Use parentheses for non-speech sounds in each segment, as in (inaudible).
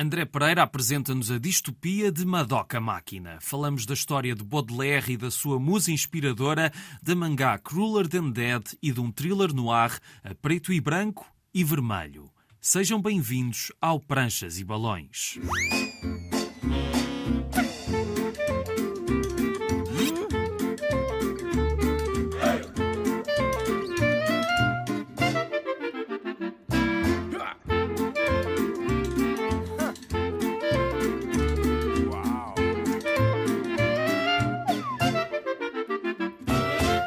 André Pereira apresenta-nos a distopia de Madoka Máquina. Falamos da história de Baudelaire e da sua musa inspiradora, da mangá Crueler Than Dead e de um thriller no ar a preto e branco e vermelho. Sejam bem-vindos ao Pranchas e Balões.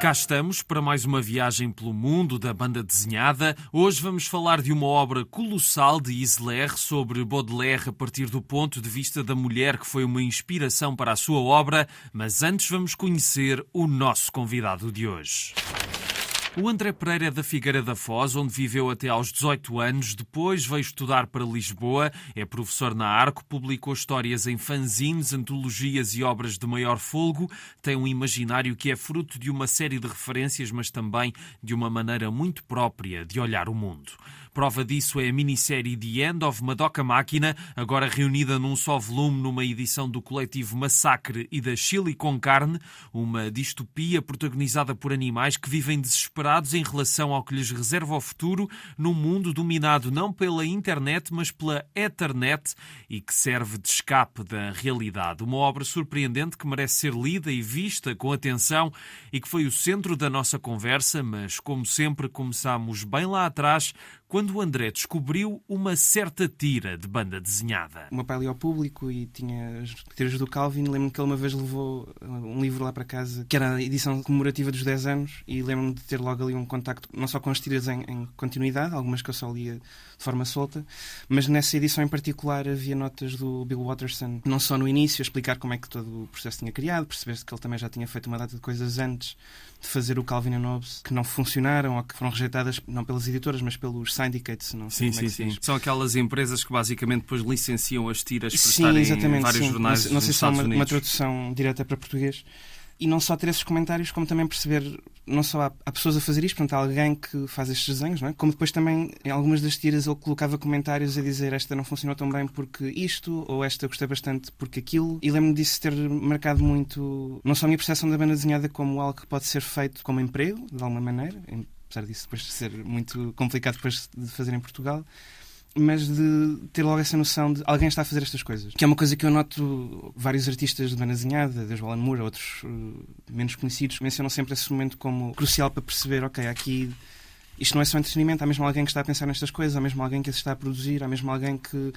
Cá estamos para mais uma viagem pelo mundo da banda desenhada. Hoje vamos falar de uma obra colossal de Isler sobre Baudelaire a partir do ponto de vista da mulher que foi uma inspiração para a sua obra, mas antes vamos conhecer o nosso convidado de hoje. O André Pereira é da Figueira da Foz, onde viveu até aos 18 anos. Depois veio estudar para Lisboa, é professor na Arco, publicou histórias em fanzines, antologias e obras de maior folgo. Tem um imaginário que é fruto de uma série de referências, mas também de uma maneira muito própria de olhar o mundo. Prova disso é a minissérie The End of Madoka Máquina, agora reunida num só volume numa edição do coletivo Massacre e da Chile com Carne, uma distopia protagonizada por animais que vivem desesperados em relação ao que lhes reserva o futuro num mundo dominado não pela internet, mas pela Ethernet e que serve de escape da realidade. Uma obra surpreendente que merece ser lida e vista com atenção e que foi o centro da nossa conversa, mas como sempre começámos bem lá atrás quando o André descobriu uma certa tira de banda desenhada. O meu pai lia ao público e tinha as tiras do Calvin. Lembro-me que ele uma vez levou uh, um livro lá para casa, que era a edição comemorativa dos 10 anos, e lembro-me de ter logo ali um contacto, não só com as tiras em, em continuidade, algumas que eu só lia de forma solta, mas nessa edição em particular havia notas do Bill Watterson, não só no início, a explicar como é que todo o processo tinha criado, perceber-se que ele também já tinha feito uma data de coisas antes de fazer o Calvin and Hobbes, que não funcionaram ou que foram rejeitadas não pelas editoras, mas pelos syndicates, não sei sim, sim, é sim. São aquelas empresas que basicamente depois licenciam as tiras para sim, estarem em vários sim. jornais Não, não sei se há uma, uma tradução direta para português e não só ter esses comentários, como também perceber, não só há, há pessoas a fazer isto, portanto, há alguém que faz estes desenhos, não é? como depois também, em algumas das tiras, ele colocava comentários a dizer esta não funcionou tão bem porque isto, ou esta gostei bastante porque aquilo, e lembro-me disso ter marcado muito, não só a minha percepção da banda desenhada como algo que pode ser feito como emprego, de alguma maneira, apesar disso depois ser muito complicado depois de fazer em Portugal, mas de ter logo essa noção de alguém está a fazer estas coisas. Que é uma coisa que eu noto vários artistas de banda desenhada, desde o Alan Moore outros uh, menos conhecidos, mencionam sempre esse momento como crucial para perceber, ok, aqui isto não é só entretenimento, há mesmo alguém que está a pensar nestas coisas, há mesmo alguém que as está a produzir, há mesmo alguém que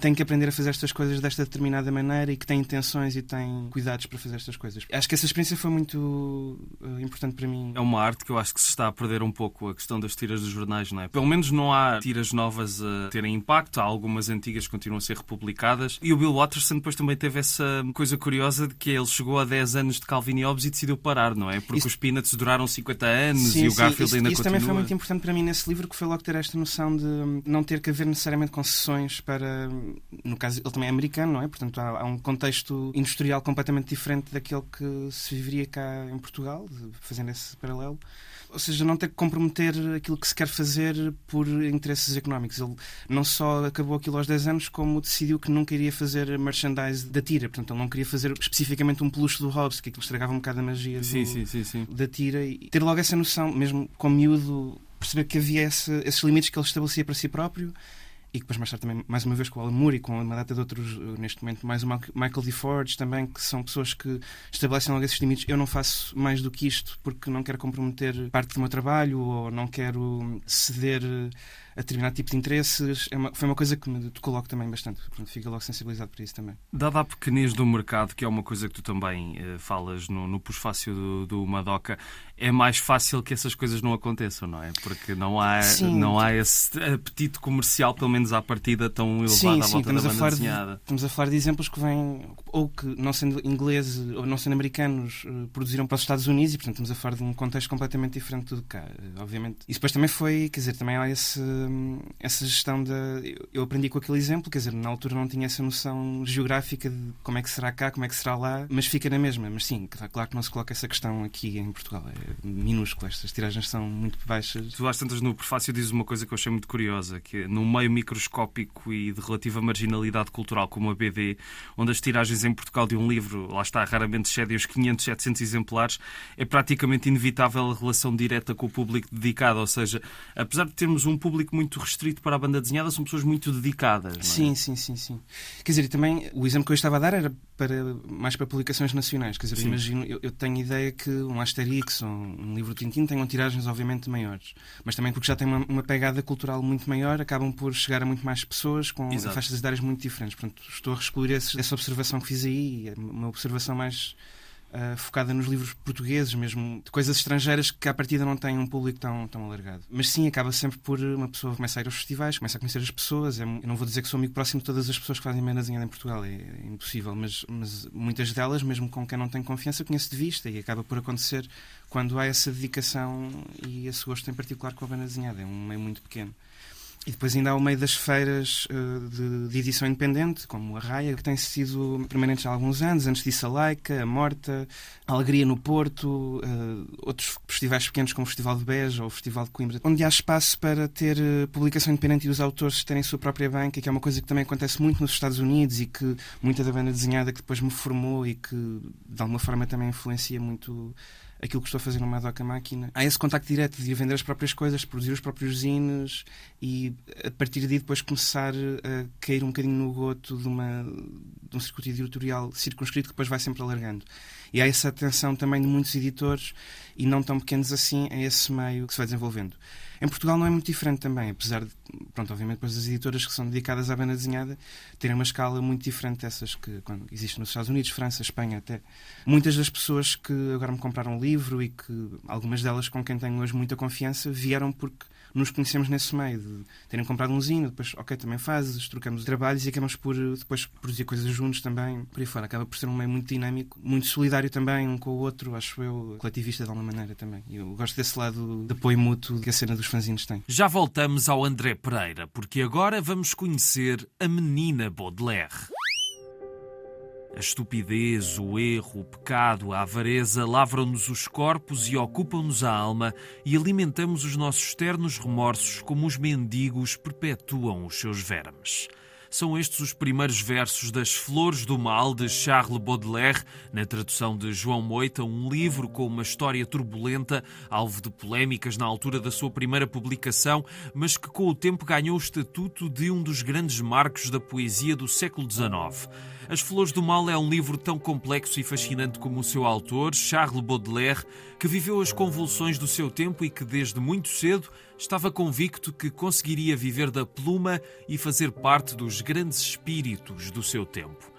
tem que aprender a fazer estas coisas desta determinada maneira e que tem intenções e tem cuidados para fazer estas coisas. Acho que essa experiência foi muito uh, importante para mim. É uma arte que eu acho que se está a perder um pouco a questão das tiras dos jornais, não é? Pelo menos não há tiras novas a terem impacto, há algumas antigas que continuam a ser republicadas. E o Bill Watterson depois também teve essa coisa curiosa de que ele chegou a 10 anos de Calvin e Hobbes e decidiu parar, não é? Porque isso... os Peanuts duraram 50 anos sim, e o Garfield isso, ainda isso continua. Isso também foi muito importante para mim nesse livro, que foi logo ter esta noção de não ter que haver necessariamente concessões para no caso, ele também é americano, não é? Portanto, há, há, um contexto industrial completamente diferente daquele que se viveria cá em Portugal, fazendo esse paralelo. Ou seja, não ter que comprometer aquilo que se quer fazer por interesses económicos. Ele não só acabou aquilo aos 10 anos, como decidiu que nunca iria fazer merchandise da tira. Portanto, ele não queria fazer especificamente um peluche do Hobbes, que aquilo estragava um bocado a magia sim, do, sim, sim, da tira. E ter logo essa noção, mesmo com miúdo, perceber que havia esse, esses limites que ele estabelecia para si próprio e depois mais tarde também, mais uma vez, com o Alan Moore e com uma data de outros, eh, neste momento, mais o Michael D. Forge também, que são pessoas que estabelecem logo esses limites. Eu não faço mais do que isto porque não quero comprometer parte do meu trabalho ou não quero ceder a determinado tipo de interesses. É uma, foi uma coisa que me tocou logo também bastante. Portanto, fico logo sensibilizado para isso também. Dada a pequenez do mercado, que é uma coisa que tu também uh, falas no, no pós-fácil do, do Madoka, é mais fácil que essas coisas não aconteçam, não é? Porque não há, não há esse apetite comercial, pelo menos à partida, tão elevado sim, à volta sim, da banda desenhada. De, estamos a falar de exemplos que vêm, ou que, não sendo ingleses ou não sendo americanos, uh, produziram para os Estados Unidos e, portanto, estamos a falar de um contexto completamente diferente do cá, uh, obviamente. E depois também foi, quer dizer, também há esse essa gestão da. Eu aprendi com aquele exemplo, quer dizer, na altura não tinha essa noção geográfica de como é que será cá, como é que será lá, mas fica na mesma. Mas sim, claro que não se coloca essa questão aqui em Portugal. É minúsculo, estas tiragens são muito baixas. Tu às tantas no prefácio dizes uma coisa que eu achei muito curiosa, que é num meio microscópico e de relativa marginalidade cultural como a BD, onde as tiragens em Portugal de um livro, lá está, raramente excedem os 500, 700 exemplares, é praticamente inevitável a relação direta com o público dedicado. Ou seja, apesar de termos um público muito restrito para a banda desenhada, são pessoas muito dedicadas. É? Sim, sim, sim, sim. Quer dizer, também o exemplo que eu estava a dar era para, mais para publicações nacionais. Quer dizer, eu imagino, eu, eu, tenho ideia que um Asterix ou um livro Tintin tenham tiragens obviamente maiores, mas também porque já tem uma, uma, pegada cultural muito maior, acabam por chegar a muito mais pessoas com Exato. faixas etárias muito diferentes. Portanto, estou a excluir esse, essa observação que fiz aí, é uma observação mais uh, focada nos livros portugueses, mesmo de coisas estrangeiras que à partida não têm um público tão, tão alargado. Mas sim, acaba sempre por uma pessoa começar a ir aos festivais, começa a conhecer as pessoas. É, eu não vou dizer que sou amigo próximo de todas as pessoas que fazem menazinha em Portugal, é, é, impossível, mas, mas muitas delas, mesmo com quem não tenho confiança, conheço de vista e acaba por acontecer quando há essa dedicação e esse gosto em particular com a banda. É um meio muito pequeno. E depois ainda há o meio das feiras uh, de, de, edição independente, como a Raia, que tem sido permanentes há alguns anos. Antes disso, a Laica, a Morta, a Alegria no Porto, uh, outros festivais pequenos como o Festival de Beja ou o Festival de Coimbra, onde há espaço para ter uh, publicação independente e os autores terem sua própria banca, que é uma coisa que também acontece muito nos Estados Unidos e que muita da banda desenhada que depois me formou e que de alguma forma também influencia muito aquilo que estou a fazer no Madoka Máquina. Há esse contacto direto de vender as próprias coisas, produzir os próprios zines e a partir daí depois começar a cair um bocadinho no goto de, uma, de um circuito editorial circunscrito que depois vai sempre alargando. E há essa atenção também de muitos editores e não tão pequenos assim a esse meio que se vai desenvolvendo. Em Portugal não é muito diferente também, apesar de, pronto, obviamente, as editoras que são dedicadas à banda desenhada terem uma escala muito diferente dessas que existem nos Estados Unidos, França, Espanha até. Muitas das pessoas que agora me compraram um livro e que algumas delas com quem tenho hoje muita confiança vieram porque nos conhecemos nesse meio, de terem comprado um zino, depois, ok, também fazes, trocamos trabalhos e acabamos por depois produzir coisas juntos também, por aí fora. Acaba por ser um meio muito dinâmico, muito solidário também, um com o outro, acho eu, coletivista de alguma maneira também. Eu gosto desse lado de apoio mútuo que a cena dos fanzines tem. Já voltamos ao André Pereira, porque agora vamos conhecer a menina Baudelaire. A estupidez, o erro, o pecado, a avareza lavram-nos os corpos e ocupam-nos a alma e alimentamos os nossos ternos remorsos como os mendigos perpetuam os seus vermes. São estes os primeiros versos das Flores do Mal de Charles Baudelaire, na tradução de João Moita, um livro com uma história turbulenta, alvo de polémicas na altura da sua primeira publicação, mas que com o tempo ganhou o estatuto de um dos grandes marcos da poesia do século XIX. As Flores do Mal é um livro tão complexo e fascinante como o seu autor, Charles Baudelaire, que viveu as convulsões do seu tempo e que desde muito cedo estava convicto que conseguiria viver da pluma e fazer parte dos grandes espíritos do seu tempo.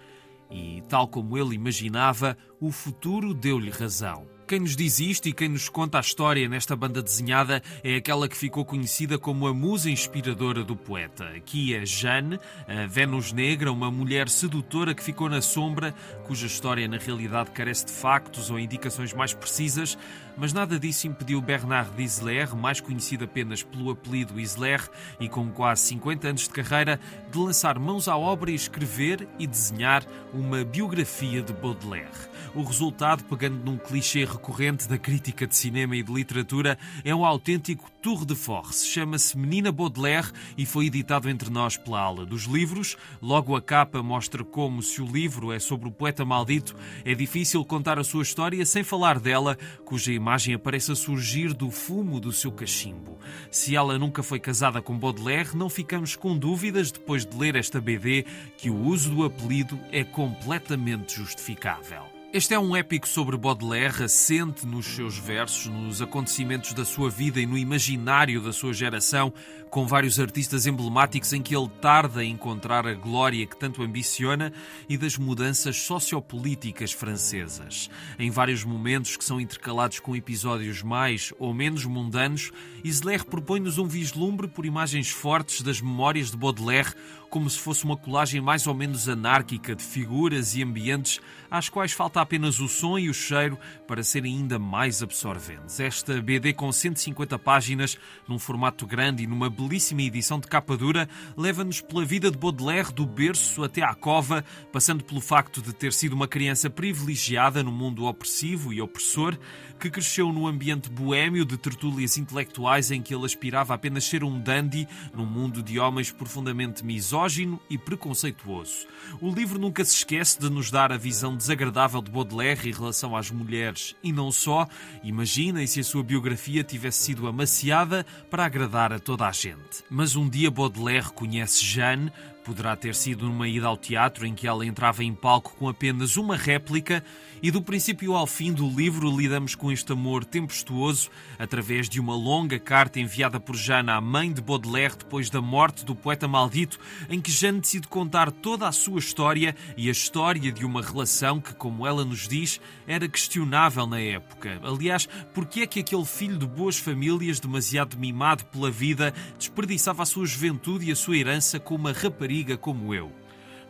E, tal como ele imaginava, o futuro deu-lhe razão. Quem nos diz isto e quem nos conta a história nesta banda desenhada é aquela que ficou conhecida como a musa inspiradora do poeta. Aqui é Jeanne, a Vênus Negra, uma mulher sedutora que ficou na sombra, cuja história na realidade carece de factos ou indicações mais precisas, mas nada disso impediu Bernard Isler, mais conhecido apenas pelo apelido Isler e com quase 50 anos de carreira, de lançar mãos à obra e escrever e desenhar uma biografia de Baudelaire. O resultado, pegando num clichê recorrente da crítica de cinema e de literatura, é um autêntico tour de force. Chama-se Menina Baudelaire e foi editado entre nós pela aula dos livros. Logo a capa mostra como, se o livro é sobre o poeta maldito, é difícil contar a sua história sem falar dela, cuja imagem aparece a surgir do fumo do seu cachimbo. Se ela nunca foi casada com Baudelaire, não ficamos com dúvidas, depois de ler esta BD, que o uso do apelido é completamente justificável. Este é um épico sobre Baudelaire, assente nos seus versos, nos acontecimentos da sua vida e no imaginário da sua geração, com vários artistas emblemáticos em que ele tarda a encontrar a glória que tanto ambiciona e das mudanças sociopolíticas francesas. Em vários momentos que são intercalados com episódios mais ou menos mundanos, Isler propõe-nos um vislumbre por imagens fortes das memórias de Baudelaire, como se fosse uma colagem mais ou menos anárquica de figuras e ambientes às quais falta falta apenas o som e o cheiro para serem ainda mais absorventes. Esta BD com 150 páginas, num formato grande e numa belíssima edição de capa dura, leva-nos pela vida de Baudelaire do berço até à cova, passando pelo facto de ter sido uma criança privilegiada no mundo opressivo e opressor, que cresceu no ambiente boêmio de tertúlias intelectuais em que ele aspirava apenas ser um dandy num mundo de homens profundamente misógino e preconceituoso. O livro nunca se esquece de nos dar a visão desagradável de Baudelaire em relação às mulheres e não só. Imaginem se a sua biografia tivesse sido amaciada para agradar a toda a gente. Mas um dia Baudelaire conhece Jeanne, Poderá ter sido numa ida ao teatro em que ela entrava em palco com apenas uma réplica, e do princípio ao fim do livro lidamos com este amor tempestuoso através de uma longa carta enviada por Jeanne à mãe de Baudelaire depois da morte do poeta maldito, em que Jeanne decide contar toda a sua história e a história de uma relação que, como ela nos diz, era questionável na época. Aliás, porque é que aquele filho de boas famílias, demasiado mimado pela vida, desperdiçava a sua juventude e a sua herança com uma rapariga? Rapariga como eu.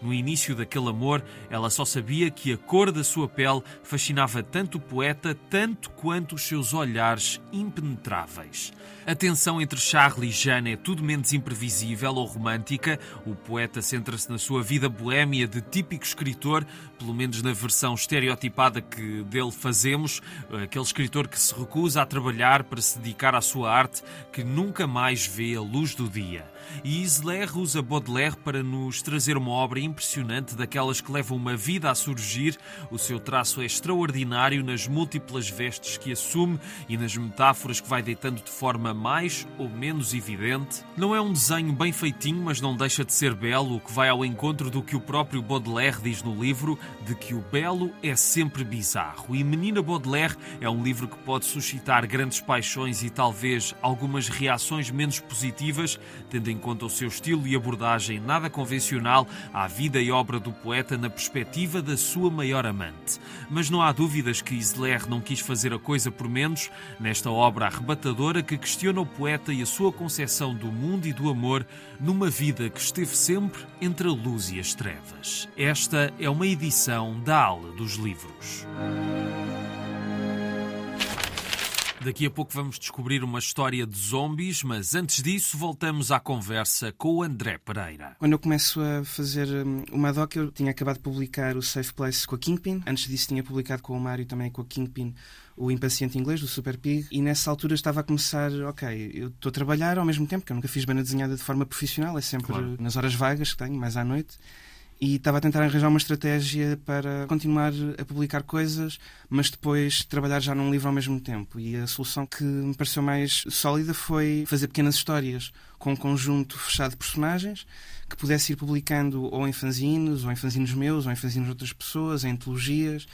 No início daquele amor, ela só sabia que a cor da sua pele fascinava tanto o poeta, tanto quanto os seus olhares impenetráveis. A tensão entre Charlie e Jeanne é tudo menos imprevisível ou romântica. O poeta centra-se na sua vida boêmia de típico escritor, pelo menos na versão estereotipada que dele fazemos, aquele escritor que se recusa a trabalhar para se dedicar à sua arte, que nunca mais vê a luz do dia. E Isler usa Baudelaire para nos trazer uma obra impressionante, daquelas que levam uma vida a surgir. O seu traço é extraordinário nas múltiplas vestes que assume e nas metáforas que vai deitando de forma mais ou menos evidente. Não é um desenho bem feitinho, mas não deixa de ser belo, o que vai ao encontro do que o próprio Baudelaire diz no livro, de que o belo é sempre bizarro. E Menina Baudelaire é um livro que pode suscitar grandes paixões e talvez algumas reações menos positivas, tendo em conta o seu estilo e abordagem nada convencional à vida e obra do poeta na perspectiva da sua maior amante. Mas não há dúvidas que Isler não quis fazer a coisa por menos nesta obra arrebatadora que questiona o poeta e a sua concepção do mundo e do amor numa vida que esteve sempre entre a luz e as trevas. Esta é uma edição da aula dos livros. Daqui a pouco vamos descobrir uma história de zombies, mas antes disso voltamos à conversa com o André Pereira. Quando eu começo a fazer uma doc, eu tinha acabado de publicar o Safe Place com a Kingpin. Antes disso tinha publicado com o Mário também com a Kingpin o Impaciente Inglês, do Super Pig, e nessa altura estava a começar, ok, eu estou a trabalhar ao mesmo tempo, que eu nunca fiz banda desenhada de forma profissional, é sempre claro. nas horas vagas que tenho, mais à noite e estava a tentar arranjar uma estratégia para continuar a publicar coisas, mas depois trabalhar já num livro ao mesmo tempo. E a solução que me pareceu mais sólida foi fazer pequenas histórias com um conjunto fechado de personagens que pudesse ir publicando ou em fanzines, ou em fanzines meus, ou em fanzines de outras pessoas, em antologias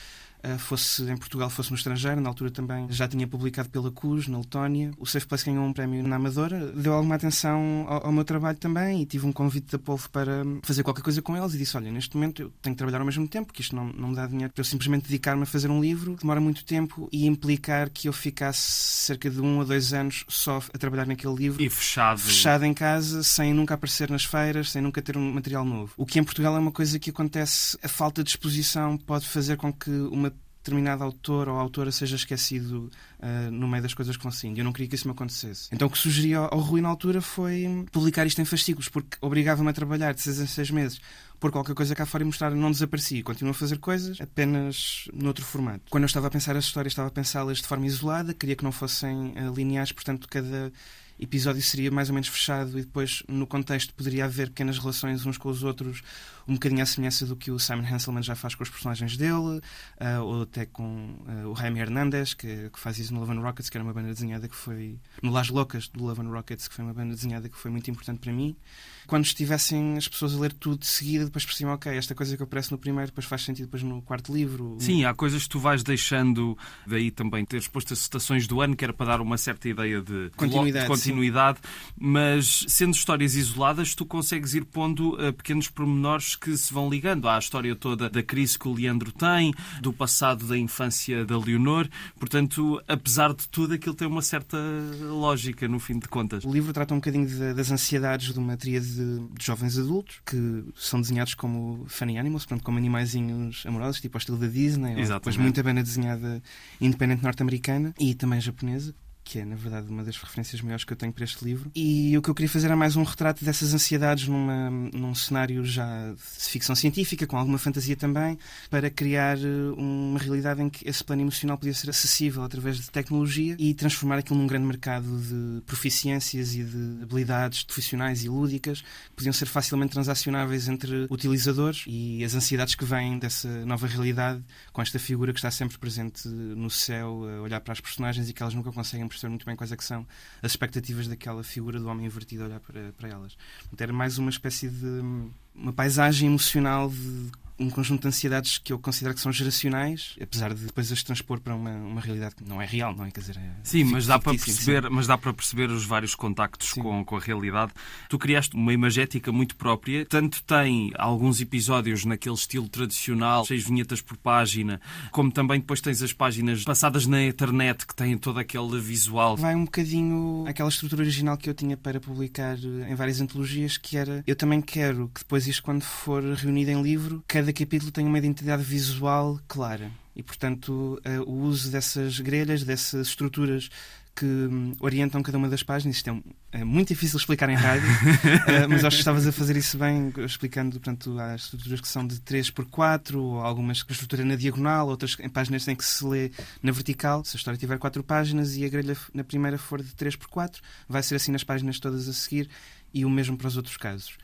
fosse em Portugal, fosse no estrangeiro. Na altura também já tinha publicado pela CUS, na Letónia. O Safe Place ganhou um prémio na Amadora. Deu alguma atenção ao, ao, meu trabalho também e tive um convite da Polvo para fazer qualquer coisa com eles e disse, olha, neste momento eu tenho que trabalhar ao mesmo tempo, porque isto não, não me dá dinheiro para eu simplesmente dedicar-me a fazer um livro. Demora muito tempo e implicar que eu ficasse cerca de um a dois anos só a trabalhar naquele livro. E fechado. Fechado em casa, sem nunca aparecer nas feiras, sem nunca ter um material novo. O que em Portugal é uma coisa que acontece, a falta de exposição pode fazer com que uma determinado autor ou autora seja esquecido uh, no meio das coisas que vão saindo. Eu não queria que isso me acontecesse. Então o que sugeri ao, ao Rui na altura foi publicar isto em fascículos, porque obrigava-me a trabalhar de seis em seis meses por qualquer coisa cá fora e mostrar não desapareci. Continuo a fazer coisas apenas noutro formato. Quando eu estava a pensar as histórias, estava a pensá-las de forma isolada, queria que não fossem uh, lineares, portanto, cada episódio seria mais ou menos fechado e depois, no contexto, poderia haver pequenas relações uns com os outros, um bocadinho à semelhança do que o Simon Hanselman já faz com os personagens dele, uh, ou até com uh, o Jaime Hernandez, que, que, faz isso no Love and Rockets, que era uma banda desenhada que foi. no Las Locas do Love and Rockets, que foi uma banda desenhada que foi muito importante para mim. Quando estivessem as pessoas a ler tudo de seguida, depois percebiam, ok, esta coisa que aparece no primeiro, depois faz sentido depois no quarto livro. Sim, há coisas que tu vais deixando, daí também teres posto as citações do ano, que era para dar uma certa ideia de continuidade, de continuidade mas sendo histórias isoladas, tu consegues ir pondo uh, pequenos pormenores que se vão ligando à história toda da crise que o Leandro tem, do passado da infância da Leonor. Portanto, apesar de tudo, aquilo tem uma certa lógica, no fim de contas. O livro trata um bocadinho de, das ansiedades de uma tríade de, de, jovens adultos que são desenhados como funny animals, portanto, como animaizinhos amorosos, tipo ao estilo da Disney, Exatamente. ou depois muita banda desenhada independente norte-americana e também japonesa, que é, na verdade, uma das referências maiores que eu tenho para este livro. E o que eu queria fazer era mais um retrato dessas ansiedades numa, num cenário já de ficção científica, com alguma fantasia também, para criar eh, uma realidade em que esse plano emocional podia ser acessível através de tecnologia e transformar aquilo num grande mercado de proficiências e de habilidades profissionais e lúdicas que podiam ser facilmente transacionáveis entre utilizadores e as ansiedades que vêm dessa nova realidade com esta figura que está sempre presente no céu, a olhar para as personagens e que elas nunca conseguem perceber muito bem quais é são as expectativas daquela figura do homem invertido a olhar para, para elas. Era mais uma espécie de uma paisagem emocional de um conjunto de ansiedades que eu considero que são geracionais, apesar de depois as transpor para uma, uma realidade que não é real, não é? Quer dizer, é sim, mas dá, para perceber, sim. mas dá para perceber os vários contactos com, com a realidade. Tu criaste uma imagética muito própria, tanto tem alguns episódios naquele estilo tradicional, seis vinhetas por página, como também depois tens as páginas passadas na internet que têm todo aquele visual. Vai um bocadinho aquela estrutura original que eu tinha para publicar em várias antologias, que era eu também quero que depois isto, quando for reunido em livro, cada cada capítulo tem uma identidade visual clara. E, portanto, eh, o uso dessas grelhas, dessas estruturas que hum, orientam cada uma das páginas. Isto é, é muito difícil explicar em rádio, uh, (laughs) mas acho que estavas a fazer isso bem, explicando portanto, as estruturas que são de 3 por 4 ou algumas com a estrutura na diagonal, outras em páginas em que se lê na vertical. Se a história tiver 4 páginas e a grelha na primeira for de 3 por 4 vai ser assim nas páginas todas a seguir e o mesmo para os outros casos.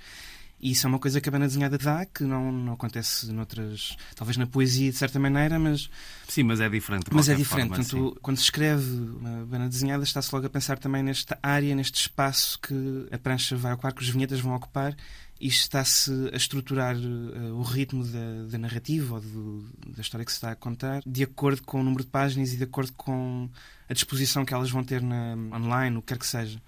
E isso é uma coisa que a banda desenhada dá, que não, não acontece noutras. talvez na poesia de certa maneira, mas. Sim, mas é diferente. Mas é diferente. Forma, Portanto, quando se escreve uma banda desenhada, está-se logo a pensar também nesta área, neste espaço que a prancha vai ocupar, que os vinhetas vão ocupar, e está-se a estruturar uh, o ritmo da, da narrativa ou do, da história que se está a contar de acordo com o número de páginas e de acordo com a disposição que elas vão ter na, online, o que quer que seja.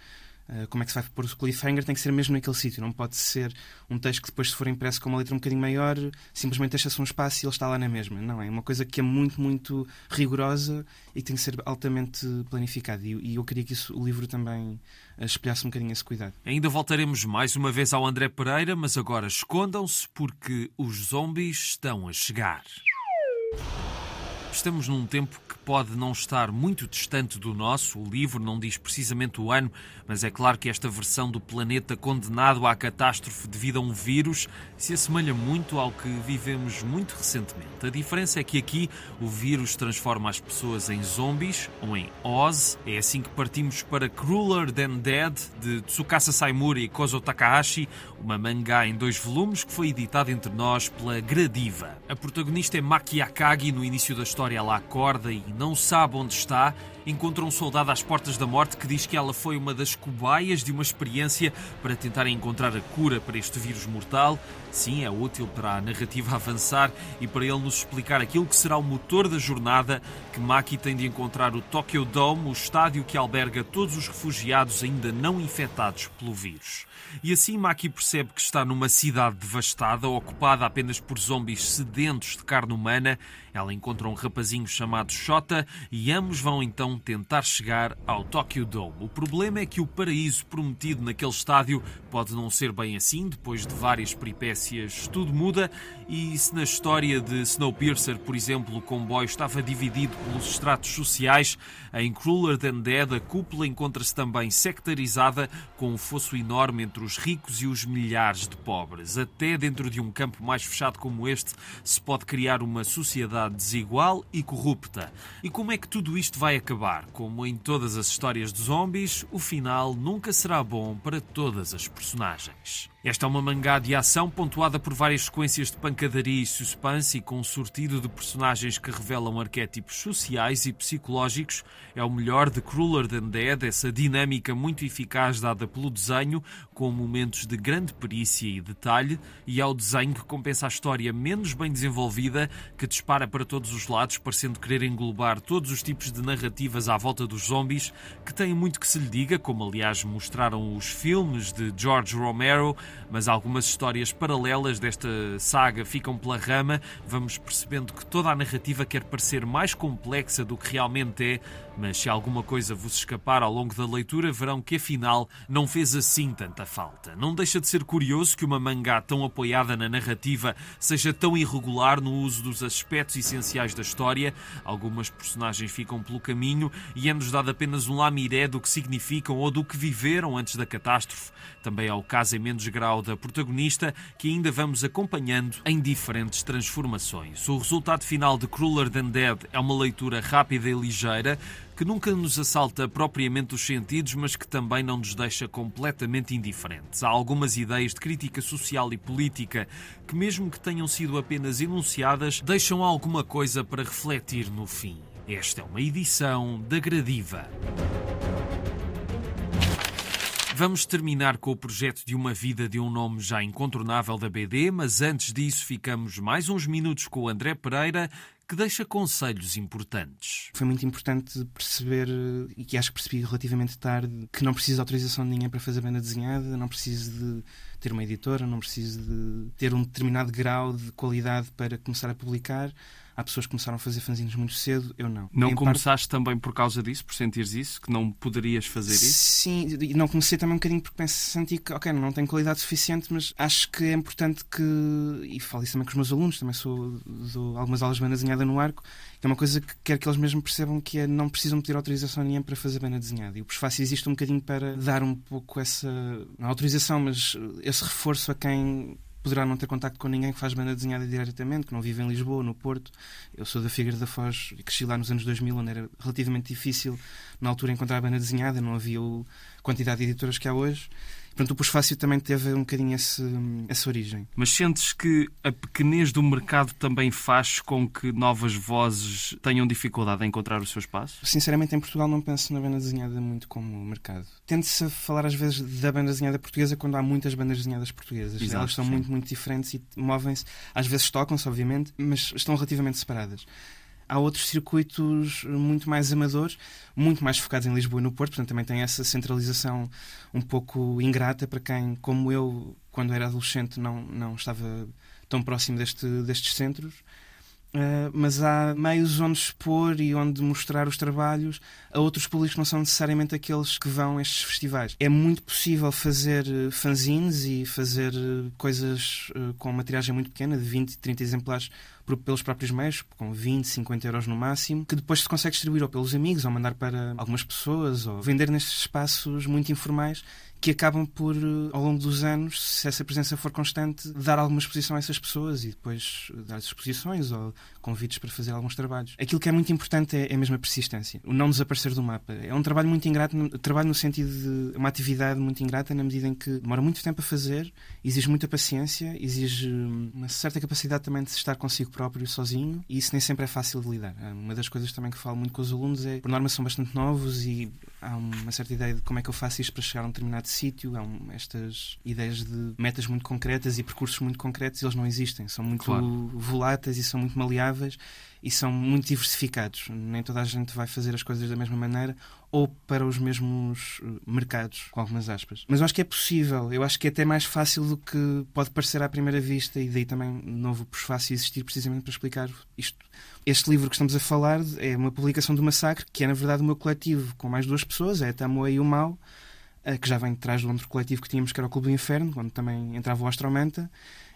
Eh, como é que se vai pôr o cliffhanger, tem que ser mesmo naquele sítio. Não pode ser um texto que depois, se for impresso com uma letra um bocadinho maior, simplesmente deixa-se um espaço e ele está lá na mesma. Não, é uma coisa que é muito, muito rigorosa e tem que ser altamente planificada. E, eu queria que isso, o livro também eh, espelhasse um bocadinho esse cuidado. Ainda voltaremos mais uma vez ao André Pereira, mas agora escondam-se porque os zombies estão a chegar. Estamos num tempo pode não estar muito distante do nosso. O livro não diz precisamente o ano, mas é claro que esta versão do planeta condenado à catástrofe devido a um vírus se assemelha muito ao que vivemos muito recentemente. A diferença é que aqui o vírus transforma as pessoas em zombies ou em Oz. É assim que partimos para Crueler Than Dead, de Tsukasa Saimura e Kozo Takahashi, uma mangá em dois volumes que foi editado entre nós pela Gradiva. A protagonista é Maki Akagi. No início da história ela acorda e não sabe onde está encontra um soldado às portas da morte que diz que ela foi uma das cobaias de uma experiência para tentar encontrar a cura para este vírus mortal. Sim, é útil para a narrativa avançar e para ele nos explicar aquilo que será o motor da jornada que Maki tem de encontrar o Tokyo Dome, o estádio que alberga todos os refugiados ainda não infectados pelo vírus. E assim Maki percebe que está numa cidade devastada, ocupada apenas por zombies sedentos de carne humana. Ela encontra um rapazinho chamado Shota e ambos vão então tentar chegar ao Tokyo Dome. O problema é que o paraíso prometido naquele estádio pode não ser bem assim, depois de várias peripécias tudo muda e se na história de Snowpiercer, por exemplo, o comboio estava dividido pelos estratos sociais, em Crueler Than Dead a cúpula encontra-se também sectarizada com um fosso enorme entre os ricos e os milhares de pobres. Até dentro de um campo mais fechado como este se pode criar uma sociedade desigual e corrupta. E como é que tudo isto vai acabar? Como em todas as histórias de zombies, o final nunca será bom para todas as personagens. Esta é uma mangá de ação pontuada por várias sequências de pancadaria e suspense e com um sortido de personagens que revelam arquétipos sociais e psicológicos. É o melhor de Crueler Than Dead, essa dinâmica muito eficaz dada pelo desenho, com momentos de grande perícia e detalhe, e é o desenho que compensa a história menos bem desenvolvida, que dispara para todos os lados, parecendo querer englobar todos os tipos de narrativas à volta dos zombies, que têm muito que se lhe diga, como aliás mostraram os filmes de George Romero, mas algumas histórias paralelas desta saga ficam pela rama. Vamos percebendo que toda a narrativa quer parecer mais complexa do que realmente é, mas se alguma coisa vos escapar ao longo da leitura, verão que afinal não fez assim tanta falta. Não deixa de ser curioso que uma mangá tão apoiada na narrativa seja tão irregular no uso dos aspectos essenciais da história. Algumas personagens ficam pelo caminho e é-nos dado apenas um lamiré do que significam ou do que viveram antes da catástrofe. Também é o caso em menos grau da protagonista, que ainda vamos acompanhando em diferentes transformações. O resultado final de Crueler Than Dead é uma leitura rápida e ligeira, que nunca nos assalta propriamente os sentidos, mas que também não nos deixa completamente indiferentes. Há algumas ideias de crítica social e política que, mesmo que tenham sido apenas enunciadas, deixam alguma coisa para refletir no fim. Esta é uma edição da Gradiva. Vamos terminar com o projeto de uma vida de um nome já incontornável da BD, mas antes disso ficamos mais uns minutos com o André Pereira, que deixa conselhos importantes. Foi muito importante perceber, e que acho que percebi relativamente tarde, que não preciso de autorização de ninguém para fazer banda desenhada, não preciso de ter uma editora, não preciso de ter um determinado grau de qualidade para começar a publicar. Há pessoas que começaram a fazer fanzines muito cedo, eu não. Não em começaste parte... também por causa disso, por sentires isso, que não poderias fazer isso? Sim, e não comecei também um bocadinho porque penso, senti que, ok, não tenho qualidade suficiente, mas acho que é importante que, e falo isso também com os meus alunos, também sou, dou algumas aulas de banda desenhada no arco, que é uma coisa que quero que eles mesmo percebam que é não precisam pedir autorização a ninguém para fazer banda desenhada. E o Prefácio existe um bocadinho para dar um pouco essa, não autorização, mas esse reforço a quem poderá não ter contacto com ninguém que faz banda desenhada diretamente, que não vive em Lisboa, no Porto. Eu sou da Figueira da Foz e cresci lá nos anos 2000, onde era relativamente difícil, na altura, encontrar banda desenhada, não havia a quantidade de editoras que há hoje. Portanto, o Pós-Fácil também teve um bocadinho esse, essa origem. Mas sentes que a pequenez do mercado também faz com que novas vozes tenham dificuldade em encontrar o seu espaço? Sinceramente, em Portugal não penso na banda desenhada muito como mercado. Tende-se a falar às vezes da banda desenhada portuguesa quando há muitas bandas desenhadas portuguesas. Exato, Elas são sim. muito, muito diferentes e movem-se, às vezes tocam-se, obviamente, mas estão relativamente separadas há outros circuitos muito mais amadores, muito mais focados em Lisboa e no Porto, portanto também tem essa centralização um pouco ingrata para quem, como eu, quando era adolescente, não, não estava tão próximo deste, destes centros. Uh, mas há meios onde expor e onde mostrar os trabalhos a outros públicos que não são necessariamente aqueles que vão a estes festivais. É muito possível fazer eh, fanzines e fazer eh, coisas com uma tiragem muito pequena, de 20, 30 exemplares pelos próprios meios, com 20, 50 euros no máximo, que depois se consegue distribuir ou pelos amigos, ou mandar para algumas pessoas, ou vender nestes espaços muito informais que acabam por, ao longo dos anos, se essa presença for constante, dar alguma exposição a essas pessoas e depois dar exposições ou convites para fazer alguns trabalhos. Aquilo que é muito importante é, é mesmo a persistência, o não desaparecer do mapa. É um trabalho muito ingrato, trabalho no sentido de uma atividade muito ingrata na medida em que demora muito tempo a fazer, exige muita paciência, exige uma certa capacidade também de estar consigo próprio sozinho e isso nem sempre é fácil de lidar. Uma das coisas também que falo muito com os alunos é, por norma, são bastante novos e há uma certa ideia de como é que eu faço isto para chegar a um determinado sítio. Há um, estas ideias de metas muito concretas e percursos muito concretos, eles não existem. São muito claro. voláteis e são muito maleáveis e são muito diversificados. Nem toda a gente vai fazer as coisas da mesma maneira ou para os mesmos eh, mercados, com algumas aspas. Mas eu acho que é possível. Eu acho que é até mais fácil do que pode parecer à primeira vista e daí também novo prefácio existir precisamente para explicar isto. Este livro que estamos a falar é uma publicação do Massacre, que é na verdade o meu coletivo com mais duas pessoas, é Tamoa e o Mau, eh, que já vem de trás do outro coletivo que tínhamos, que era o Clube do Inferno, onde também entrava o Astromanta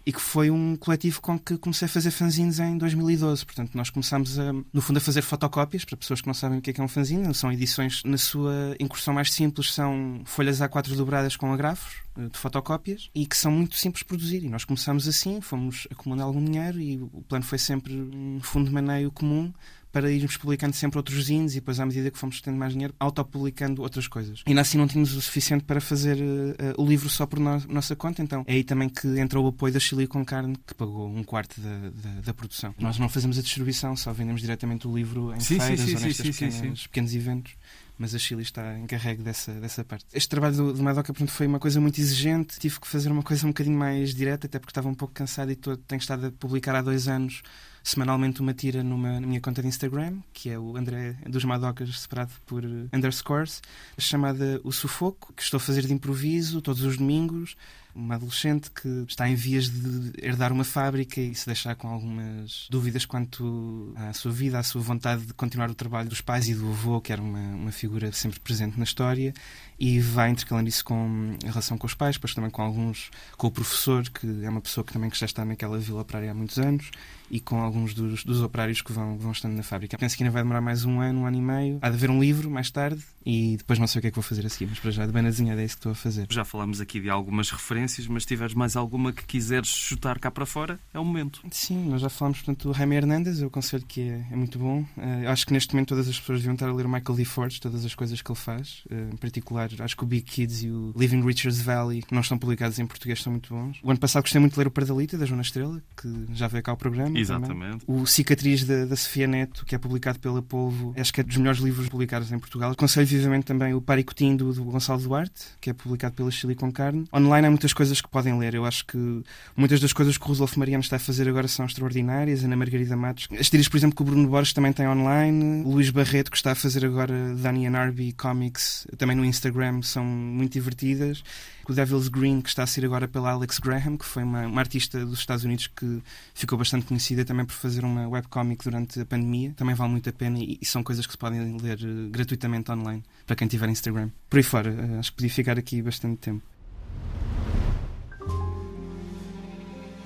e que foi um coletivo com que comecei a fazer fanzines em 2012. Portanto, nós começámos, a, no fundo, a fazer fotocópias para pessoas que não sabem o que é, que é um fanzine. São edições, na sua incursão mais simples, são folhas A4 dobradas com agrafos eh, de fotocópias e que são muito simples de produzir. E nós começámos assim, fomos acumulando algum dinheiro e o plano foi sempre um fundo de maneio comum para irmos publicando sempre outros zines e depois, à medida que fomos tendo mais dinheiro, autopublicando outras coisas. E assim não tínhamos o suficiente para fazer uh, o livro só por no nossa conta, então é aí também que entrou o apoio da Chile com Carne, que pagou um quarto da, da, da, produção. Nós não fazemos a distribuição, só vendemos diretamente o livro em sim, feiras sim, ou nestes pequenos, pequenos eventos mas a Chile está encarregue dessa, dessa parte. Este trabalho do, do Madoka pronto, foi uma coisa muito exigente, tive que fazer uma coisa um bocadinho mais direta, até porque estava um pouco cansado e tô, tenho estado a publicar há dois anos semanalmente uma tira numa, na minha conta de Instagram, que é o André dos Madocas, separado por underscores, chamada O Sufoco, que estou a fazer de improviso todos os domingos uma adolescente que está em vias de herdar uma fábrica e se deixar com algumas dúvidas quanto à sua vida, à sua vontade de continuar o trabalho dos pais e do avô, que era uma, uma figura sempre presente na história, e vai intercalando isso com a relação com os pais, depois também com alguns, com o professor, que é uma pessoa que também que já está naquela vila operária há muitos anos, e com alguns dos, dos operários que vão, vão estando na fábrica. Penso que ainda vai demorar mais um ano, um ano e meio. Há de haver um livro mais tarde e depois não sei o que é que vou fazer a seguir, mas para já, de bem na desenhada é isso que estou a fazer. Já falamos aqui de algumas referências, mas se tiveres mais alguma que quiseres chutar cá para fora, é o momento. Sim, nós já falamos, portanto, do Jaime Hernandes, eu aconselho que é, é muito bom. Uh, acho que neste momento todas as pessoas deviam estar a ler o Michael D. Ford, todas as coisas que ele faz. Uh, em particular, acho que o Big Kids e o Living Richards Valley, que não estão publicados em português, são muito bons. O ano passado gostei muito de ler o Pardalita, da Joana Estrela, que já veio cá ao programa. Exatamente. Também. O Cicatriz, da, da Sofia Neto, que é publicado pela Polvo, acho que é dos melhores livros publicados em Portugal. Aconselho vivamente também o Paricotim, do, do Gonçalo Duarte, que é publicado pela Chile com Carne. Online há muitas coisas que podem ler. Eu acho que muitas das coisas que o Rodolfo Mariano está a fazer agora são extraordinárias. Ana Margarida Matos. As tiras, por exemplo, que o Bruno Borges também tem online. O Luís Barreto, que está a fazer agora Dani Arby Comics, também no Instagram, são muito divertidas o Devil's Green, que está a ser agora pela Alex Graham, que foi uma, uma, artista dos Estados Unidos que ficou bastante conhecida também por fazer uma webcomic durante a pandemia. Também vale muito a pena e, e são coisas que se podem ler uh, gratuitamente online para quem tiver Instagram. Por aí fora, uh, acho que podia ficar aqui bastante tempo.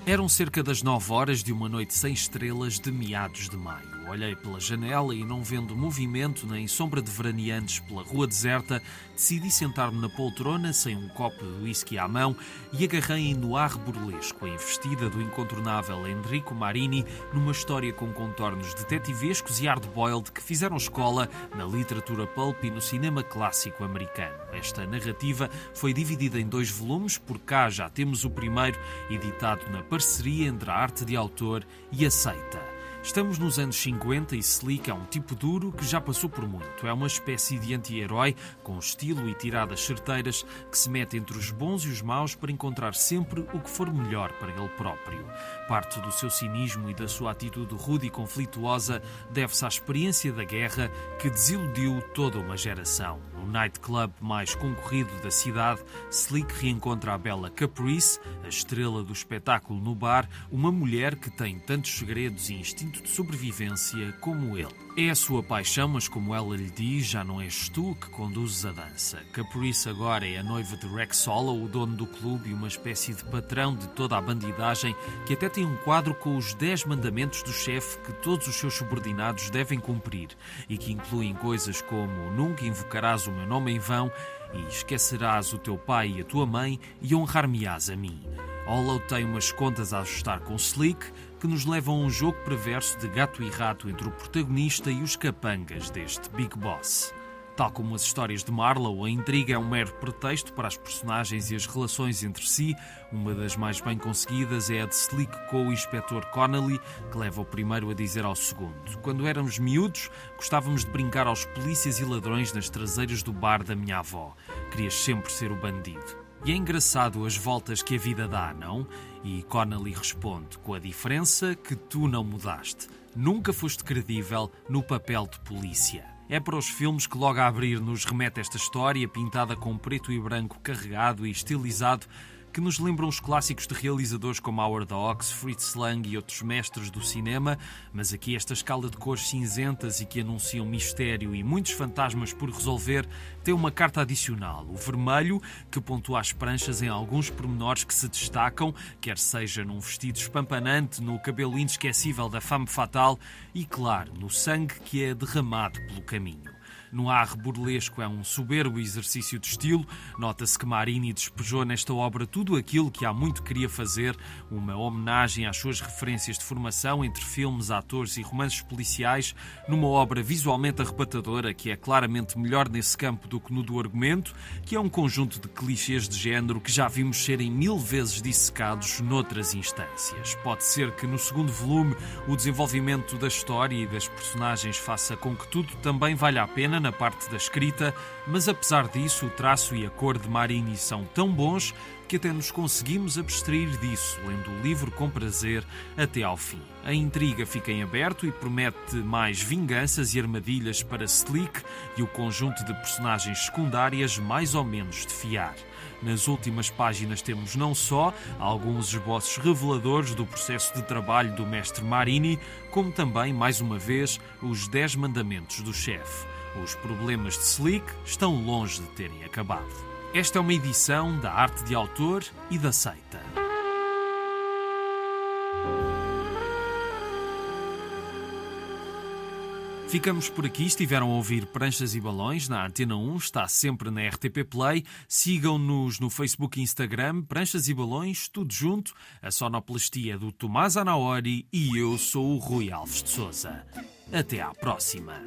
Eram cerca das nove horas de uma noite sem estrelas de meados de maio. Olhei pela janela e, não vendo movimento nem sombra de veraneantes pela rua deserta, decidi sentar-me na poltrona sem um copo de whisky à mão e agarrei em noir burlesco, a investida do incontornável Enrico Marini numa história com contornos detetivescos e hard-boiled que fizeram escola na literatura pulp e no cinema clássico americano. Esta narrativa foi dividida em dois volumes, por cá já temos o primeiro, editado na parceria entre a arte de autor e a seita. Estamos nos anos 50 e Slick é um tipo duro que já passou por muito. É uma espécie de anti-herói com estilo e tiradas certeiras que se mete entre os bons e os maus para encontrar sempre o que for melhor para ele próprio. Parte do seu cinismo e da sua atitude rude e conflituosa deve-se à experiência da guerra que desiludiu toda uma geração. No nightclub mais concorrido da cidade, Slick reencontra a bela Caprice, a estrela do espetáculo no bar, uma mulher que tem tantos segredos e instinto de sobrevivência como ele. É a sua paixão, mas como ela lhe diz, já não és tu que conduzes a dança. Caprice agora é a noiva de Rex Solo, o dono do clube e uma espécie de patrão de toda a bandidagem, que até tem um quadro com os 10 mandamentos do chefe que todos os seus subordinados devem cumprir e que incluem coisas como nunca invocarás o meu nome em vão e esquecerás o teu pai e a tua mãe e honrar-me-ás a mim. Hollow tem umas contas a ajustar com Slick, que nos levam a um jogo perverso de gato e rato entre o protagonista e os capangas deste Big Boss. Tal como as histórias de Marlowe, a intriga é um mero pretexto para as personagens e as relações entre si. Uma das mais bem conseguidas é a de Slick com o Inspector Connolly, que leva o primeiro a dizer ao segundo: Quando éramos miúdos, gostávamos de brincar aos polícias e ladrões nas traseiras do bar da minha avó. Querias sempre ser o bandido. E é engraçado as voltas que a vida dá, não? E Connolly responde: com a diferença que tu não mudaste. Nunca foste credível no papel de polícia. É para os filmes que logo a abrir nos remete esta história, pintada com preto e branco carregado e estilizado, que nos lembram os clássicos de realizadores como Howard Hawks, Fritz Lang e outros mestres do cinema, mas aqui esta escala de cores cinzentas e que anunciam mistério e muitos fantasmas por resolver tem uma carta adicional, o vermelho, que pontua as pranchas em alguns pormenores que se destacam, quer seja num vestido espampanante, no cabelo inesquecível da fame fatal e, claro, no sangue que é derramado pelo caminho. No ar burlesco é um soberbo exercício de estilo. Nota-se que Marini despejou nesta obra tudo aquilo que há muito queria fazer, uma homenagem às suas referências de formação entre filmes, atores e romances policiais, numa obra visualmente arrebatadora que é claramente melhor nesse campo do que no do argumento, que é um conjunto de clichês de género que já vimos serem mil vezes dissecados noutras instâncias. Pode ser que no segundo volume o desenvolvimento da história e das personagens faça com que tudo também valha a pena na parte da escrita, mas apesar disso, o traço e a cor de Marini são tão bons que até nos conseguimos abstrair disso, lendo o livro com prazer até ao fim. A intriga fica em aberto e promete mais vinganças e armadilhas para Slick e o conjunto de personagens secundárias mais ou menos de fiar. Nas últimas páginas temos não só alguns esboços reveladores do processo de trabalho do mestre Marini, como também, mais uma vez, os 10 mandamentos do chefe. Os problemas de Slick estão longe de terem acabado. Esta é uma edição da Arte de Autor e da Seita. Ficamos por aqui. Estiveram a ouvir Pranchas e Balões na Antena 1, está sempre na RTP Play. Sigam-nos no Facebook e Instagram, Pranchas e Balões, tudo junto. A sonoplastia do Tomás Anaori e eu sou o Rui Alves de Souza. Até à próxima.